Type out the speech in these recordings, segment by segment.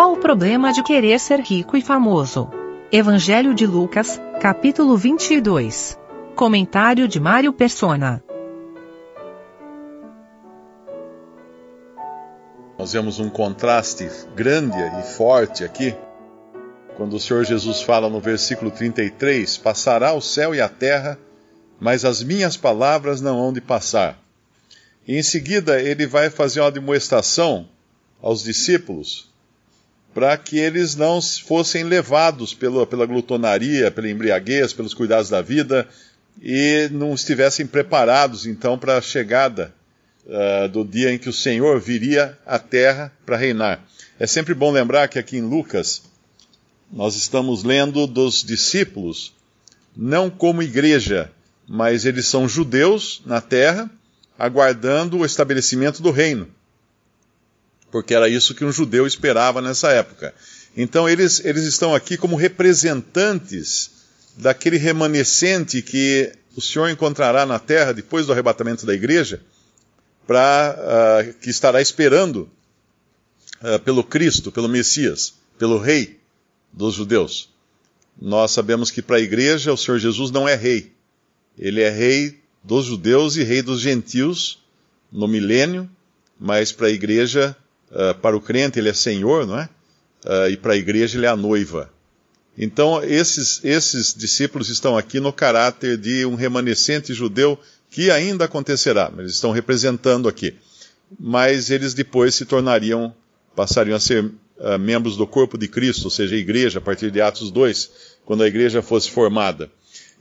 Qual o problema de querer ser rico e famoso? Evangelho de Lucas, capítulo 22. Comentário de Mário Persona. Nós vemos um contraste grande e forte aqui, quando o Senhor Jesus fala no versículo 33: Passará o céu e a terra, mas as minhas palavras não hão de passar. E em seguida ele vai fazer uma demonstração aos discípulos para que eles não fossem levados pela, glutonaria, pela embriaguez, pelos cuidados da vida e não estivessem preparados então para a chegada uh, do dia em que o Senhor viria à terra para reinar. É sempre bom lembrar que aqui em Lucas nós estamos lendo dos discípulos, não como igreja, mas eles são judeus na terra, aguardando o estabelecimento do reino porque era isso que um judeu esperava nessa época. Então eles, eles estão aqui como representantes daquele remanescente que o Senhor encontrará na terra depois do arrebatamento da igreja, para uh, que estará esperando uh, pelo Cristo, pelo Messias, pelo Rei dos judeus. Nós sabemos que para a igreja o Senhor Jesus não é rei. Ele é rei dos judeus e rei dos gentios no milênio, mas para a igreja Uh, para o crente ele é senhor, não é? Uh, e para a igreja ele é a noiva. Então, esses, esses discípulos estão aqui no caráter de um remanescente judeu que ainda acontecerá, eles estão representando aqui. Mas eles depois se tornariam, passariam a ser uh, membros do corpo de Cristo, ou seja, a igreja, a partir de Atos 2, quando a igreja fosse formada.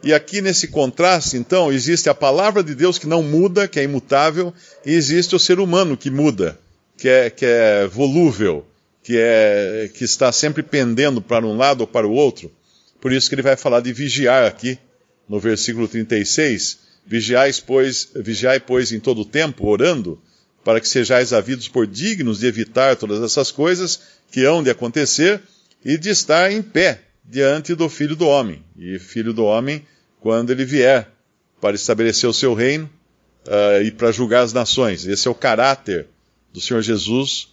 E aqui nesse contraste, então, existe a palavra de Deus que não muda, que é imutável, e existe o ser humano que muda que é, que é volúvel, que, é, que está sempre pendendo para um lado ou para o outro. Por isso que ele vai falar de vigiar aqui, no versículo 36. Vigiai, pois, vigiai, pois, em todo o tempo, orando, para que sejais havidos por dignos de evitar todas essas coisas que hão de acontecer e de estar em pé diante do Filho do Homem. E Filho do Homem, quando ele vier para estabelecer o seu reino uh, e para julgar as nações. Esse é o caráter do Senhor Jesus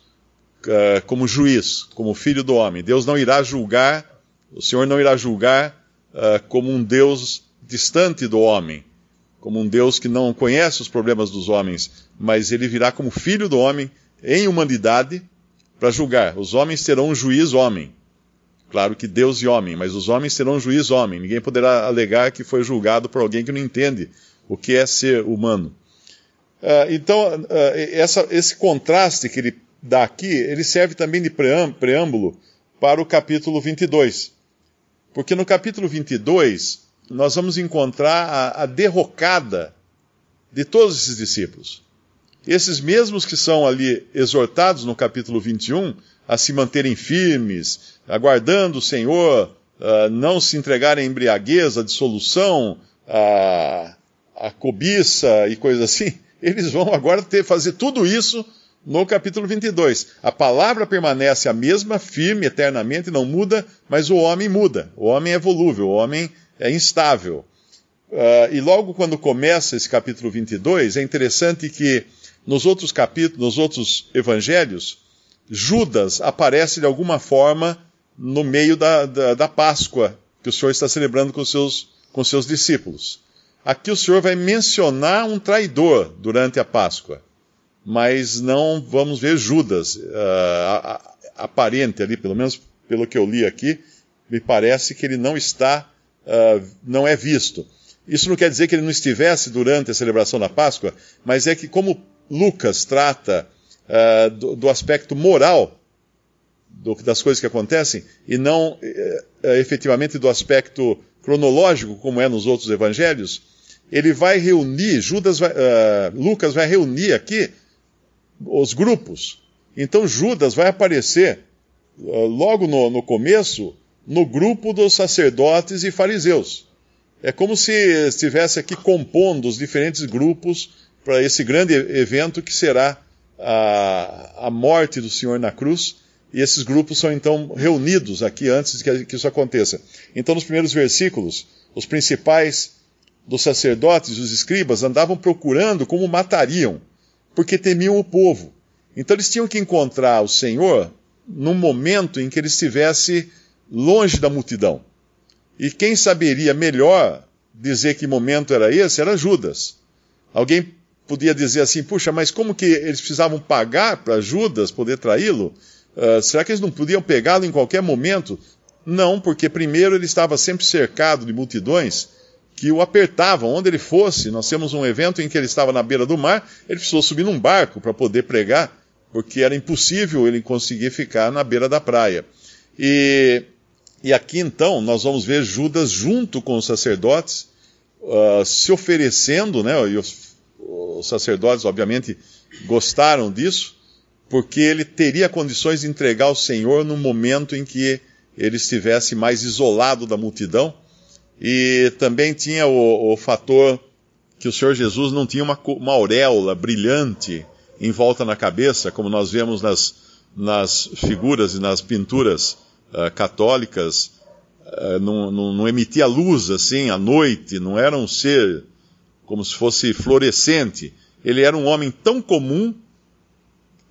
uh, como juiz, como filho do homem. Deus não irá julgar, o Senhor não irá julgar uh, como um Deus distante do homem, como um Deus que não conhece os problemas dos homens, mas ele virá como filho do homem em humanidade para julgar. Os homens terão um juiz homem. Claro que Deus e homem, mas os homens terão um juiz homem. Ninguém poderá alegar que foi julgado por alguém que não entende o que é ser humano. Uh, então, uh, essa, esse contraste que ele dá aqui, ele serve também de preâmbulo para o capítulo 22. Porque no capítulo 22, nós vamos encontrar a, a derrocada de todos esses discípulos. Esses mesmos que são ali exortados no capítulo 21 a se manterem firmes, aguardando o Senhor, uh, não se entregarem à embriaguez, à dissolução, à, à cobiça e coisas assim, eles vão agora ter fazer tudo isso no capítulo 22. A palavra permanece a mesma, firme eternamente, não muda, mas o homem muda. O homem é volúvel, o homem é instável. Uh, e logo quando começa esse capítulo 22, é interessante que nos outros capítulos, nos outros evangelhos, Judas aparece de alguma forma no meio da, da, da Páscoa que o Senhor está celebrando com seus, com seus discípulos. Aqui o Senhor vai mencionar um traidor durante a Páscoa, mas não vamos ver Judas uh, aparente ali, pelo menos pelo que eu li aqui, me parece que ele não está, uh, não é visto. Isso não quer dizer que ele não estivesse durante a celebração da Páscoa, mas é que como Lucas trata uh, do, do, aspecto moral do, das coisas que acontecem e não uh, efetivamente do aspecto cronológico, como é nos outros evangelhos, ele vai reunir, Judas vai, uh, Lucas vai reunir aqui os grupos. Então Judas vai aparecer uh, logo no, no começo no grupo dos sacerdotes e fariseus. É como se estivesse aqui compondo os diferentes grupos para esse grande evento que será a, a morte do Senhor na cruz. E esses grupos são então reunidos aqui antes que, que isso aconteça. Então, nos primeiros versículos, os principais dos sacerdotes e os escribas andavam procurando como matariam, porque temiam o povo. Então eles tinham que encontrar o Senhor num momento em que ele estivesse longe da multidão. E quem saberia melhor dizer que momento era esse era Judas. Alguém podia dizer assim: puxa, mas como que eles precisavam pagar para Judas poder traí-lo? Uh, será que eles não podiam pegá-lo em qualquer momento? Não, porque primeiro ele estava sempre cercado de multidões que o apertavam onde ele fosse. Nós temos um evento em que ele estava na beira do mar, ele precisou subir num barco para poder pregar, porque era impossível ele conseguir ficar na beira da praia. E, e aqui então nós vamos ver Judas junto com os sacerdotes uh, se oferecendo, né? E os, os sacerdotes, obviamente, gostaram disso, porque ele teria condições de entregar ao Senhor no momento em que ele estivesse mais isolado da multidão e também tinha o, o fator que o Senhor Jesus não tinha uma, uma auréola brilhante em volta na cabeça, como nós vemos nas, nas figuras e nas pinturas uh, católicas, uh, não, não, não, emitia luz assim à noite, não era um ser como se fosse fluorescente. Ele era um homem tão comum,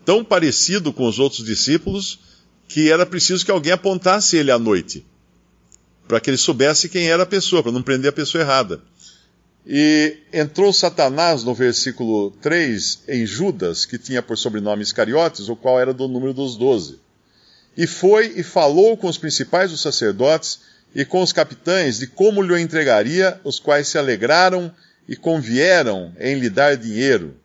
tão parecido com os outros discípulos, que era preciso que alguém apontasse ele à noite para que ele soubesse quem era a pessoa, para não prender a pessoa errada. E entrou Satanás no versículo 3 em Judas, que tinha por sobrenome Iscariotes, o qual era do número dos doze. E foi e falou com os principais dos sacerdotes e com os capitães de como lhe entregaria, os quais se alegraram e convieram em lhe dar dinheiro.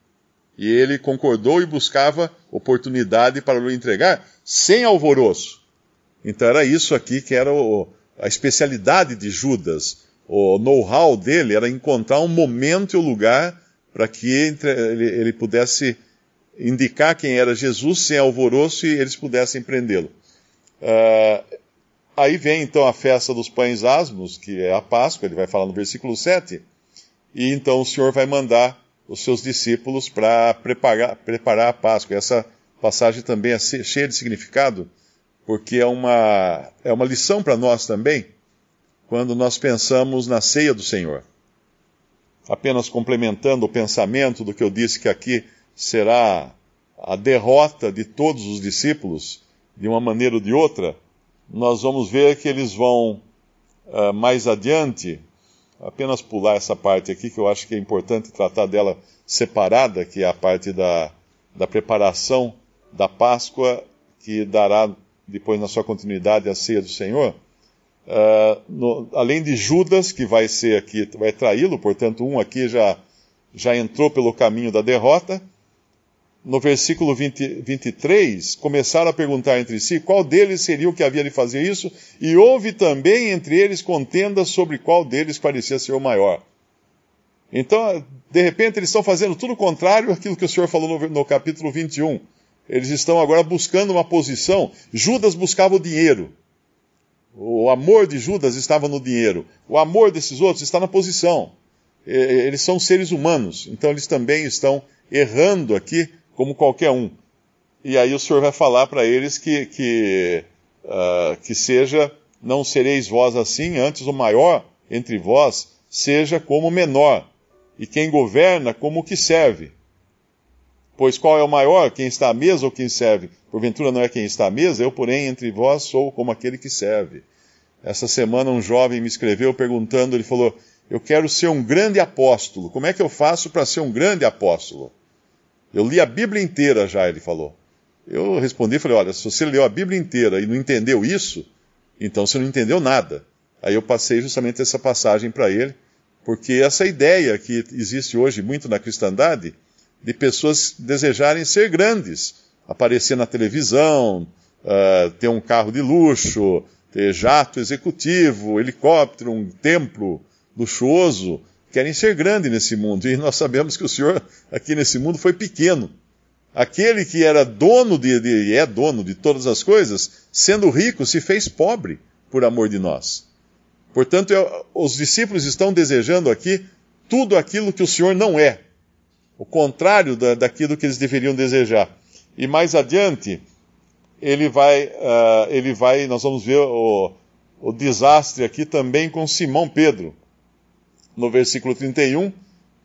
E ele concordou e buscava oportunidade para lhe entregar, sem alvoroço. Então era isso aqui que era o, a especialidade de Judas, o know-how dele era encontrar um momento e um lugar para que ele, ele, pudesse indicar quem era Jesus sem alvoroço e eles pudessem prendê-lo. Uh, aí vem então a festa dos pães asmos, que é a Páscoa, ele vai falar no versículo 7, e então o Senhor vai mandar os seus discípulos para preparar, preparar a Páscoa. Essa passagem também é cheia de significado, porque é uma, é uma lição para nós também, quando nós pensamos na ceia do Senhor. Apenas complementando o pensamento do que eu disse que aqui será a derrota de todos os discípulos, de uma maneira ou de outra, nós vamos ver que eles vão uh, mais adiante, apenas pular essa parte aqui, que eu acho que é importante tratar dela separada, que é a parte da, da preparação da Páscoa, que dará depois na sua continuidade a ceia do Senhor, uh, no, além de Judas, que vai ser aqui, vai traí-lo, portanto, um aqui já, já entrou pelo caminho da derrota. No versículo 20, 23, começaram a perguntar entre si qual deles seria o que havia de fazer isso, e houve também entre eles contenda sobre qual deles parecia ser o maior. Então, de repente, eles estão fazendo tudo o contrário àquilo que o Senhor falou no, no capítulo 21 eles estão agora buscando uma posição. Judas buscava o dinheiro. O amor de Judas estava no dinheiro. O amor desses outros está na posição. Eles são seres humanos, então eles também estão errando aqui, como qualquer um. E aí o Senhor vai falar para eles que, que, uh, que seja, não sereis vós assim, antes o maior entre vós seja como o menor, e quem governa como o que serve. Pois qual é o maior, quem está à mesa ou quem serve? Porventura não é quem está à mesa, eu, porém, entre vós sou como aquele que serve. Essa semana um jovem me escreveu perguntando, ele falou, eu quero ser um grande apóstolo. Como é que eu faço para ser um grande apóstolo? Eu li a Bíblia inteira já, ele falou. Eu respondi, falei, olha, se você leu a Bíblia inteira e não entendeu isso, então você não entendeu nada. Aí eu passei justamente essa passagem para ele, porque essa ideia que existe hoje muito na cristandade, de pessoas desejarem ser grandes, aparecer na televisão, uh, ter um carro de luxo, ter jato executivo, helicóptero, um templo luxuoso, querem ser grandes nesse mundo. E nós sabemos que o Senhor aqui nesse mundo foi pequeno. Aquele que era dono de, de e é dono de todas as coisas, sendo rico, se fez pobre por amor de nós. Portanto, os discípulos estão desejando aqui tudo aquilo que o Senhor não é o contrário da, daquilo que eles deveriam desejar. E mais adiante, ele vai, uh, ele vai nós vamos ver o, o desastre aqui também com Simão Pedro. No versículo 31,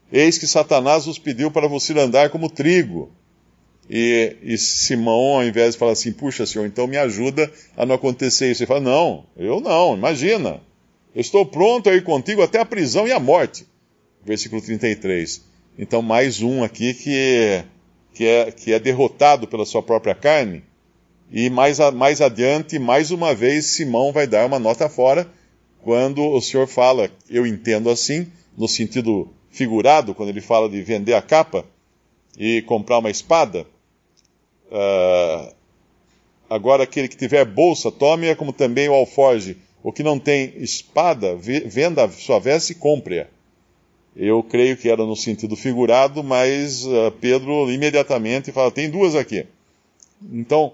eis que Satanás os pediu para você andar como trigo. E, e, Simão, ao invés de falar assim, puxa, senhor, então me ajuda a não acontecer isso. Ele fala, não, eu não, imagina. Eu estou pronto a ir contigo até a prisão e a morte. Versículo 33. Então, mais um aqui que, que, é, que é derrotado pela sua própria carne. E mais, a, mais adiante, mais uma vez, Simão vai dar uma nota fora quando o senhor fala, eu entendo assim, no sentido figurado, quando ele fala de vender a capa e comprar uma espada. Uh, agora, aquele que tiver bolsa, tome-a como também o alforge. O que não tem espada, venda sua veste e compre-a. Eu creio que era no sentido figurado, mas uh, Pedro imediatamente fala: tem duas aqui. Então,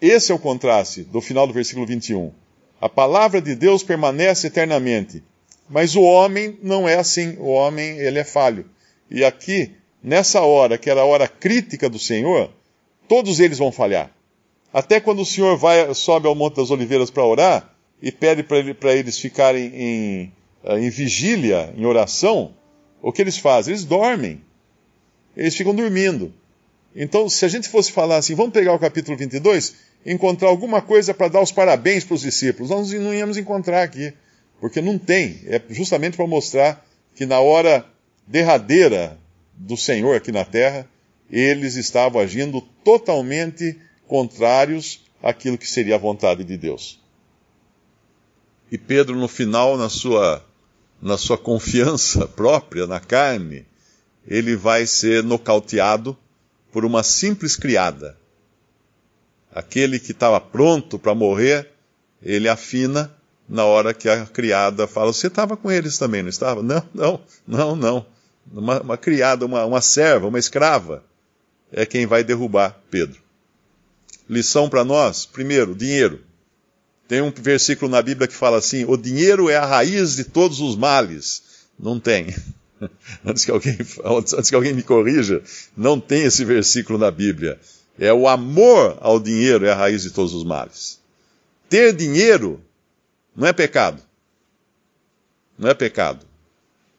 esse é o contraste do final do versículo 21. A palavra de Deus permanece eternamente, mas o homem não é assim. O homem, ele é falho. E aqui, nessa hora, que era a hora crítica do Senhor, todos eles vão falhar. Até quando o Senhor vai, sobe ao Monte das Oliveiras para orar e pede para eles ficarem em, em vigília, em oração, o que eles fazem? Eles dormem. Eles ficam dormindo. Então, se a gente fosse falar assim, vamos pegar o capítulo 22, encontrar alguma coisa para dar os parabéns para os discípulos, nós não íamos encontrar aqui, porque não tem. É justamente para mostrar que na hora derradeira do Senhor aqui na terra, eles estavam agindo totalmente contrários àquilo que seria a vontade de Deus. E Pedro, no final, na sua, na sua confiança própria, na carne, ele vai ser nocauteado por uma simples criada. Aquele que estava pronto para morrer, ele afina na hora que a criada fala: Você estava com eles também, não estava? Não, não, não, não. Uma, uma criada, uma, uma serva, uma escrava, é quem vai derrubar Pedro. Lição para nós: primeiro, dinheiro. Tem um versículo na Bíblia que fala assim: O dinheiro é a raiz de todos os males. Não tem. antes, que alguém, antes que alguém me corrija, não tem esse versículo na Bíblia. É o amor ao dinheiro é a raiz de todos os males. Ter dinheiro não é pecado. Não é pecado.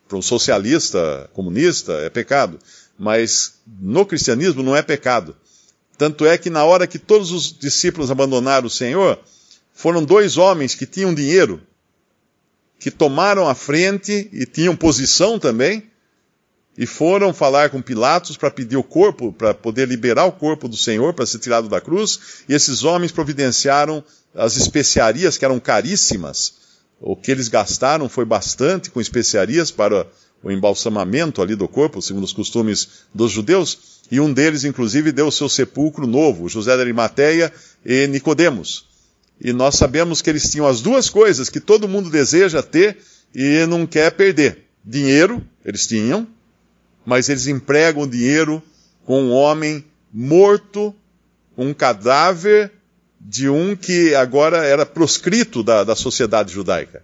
Para um socialista, comunista, é pecado. Mas no cristianismo não é pecado. Tanto é que na hora que todos os discípulos abandonaram o Senhor, foram dois homens que tinham dinheiro que tomaram a frente e tinham posição também, e foram falar com Pilatos para pedir o corpo, para poder liberar o corpo do Senhor para ser tirado da cruz, e esses homens providenciaram as especiarias que eram caríssimas. O que eles gastaram foi bastante com especiarias para o embalsamamento ali do corpo, segundo os costumes dos judeus, e um deles, inclusive, deu o seu sepulcro novo, José de Arimateia e Nicodemos. E nós sabemos que eles tinham as duas coisas que todo mundo deseja ter e não quer perder. Dinheiro, eles tinham, mas eles empregam dinheiro com um homem morto, um cadáver de um que agora era proscrito da, da sociedade judaica.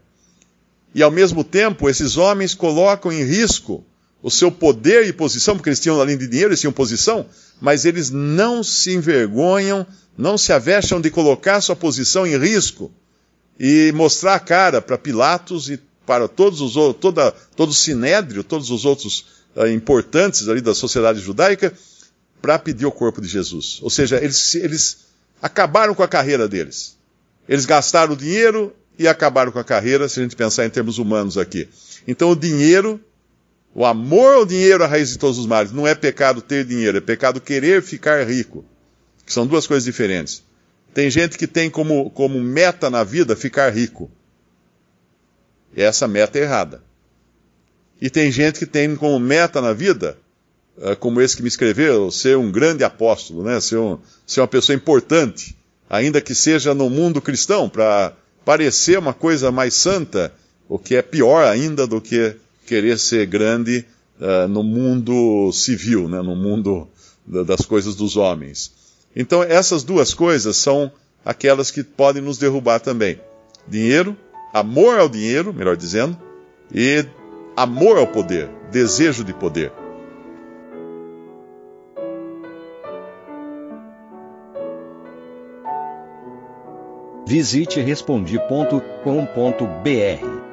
E ao mesmo tempo, esses homens colocam em risco o seu poder e posição, porque eles tinham, além de dinheiro, eles tinham posição, mas eles não se envergonham não se avexam de colocar sua posição em risco e mostrar a cara para Pilatos e para todos os toda, todo o sinédrio, todos os outros uh, importantes ali da sociedade judaica, para pedir o corpo de Jesus. Ou seja, eles, eles acabaram com a carreira deles. Eles gastaram o dinheiro e acabaram com a carreira, se a gente pensar em termos humanos aqui. Então o dinheiro, o amor ao dinheiro é a raiz de todos os males. Não é pecado ter dinheiro, é pecado querer ficar rico são duas coisas diferentes. Tem gente que tem como, como meta na vida ficar rico. E essa meta é errada. E tem gente que tem como meta na vida, eh, como esse que me escreveu, ser um grande apóstolo, né? ser, um, ser uma pessoa importante, ainda que seja no mundo cristão, para parecer uma coisa mais santa, o que é pior ainda do que querer ser grande uh, no mundo civil, né? no mundo das coisas dos homens. Então, essas duas coisas são aquelas que podem nos derrubar também: dinheiro, amor ao dinheiro, melhor dizendo, e amor ao poder, desejo de poder. Visite respondi.com.br.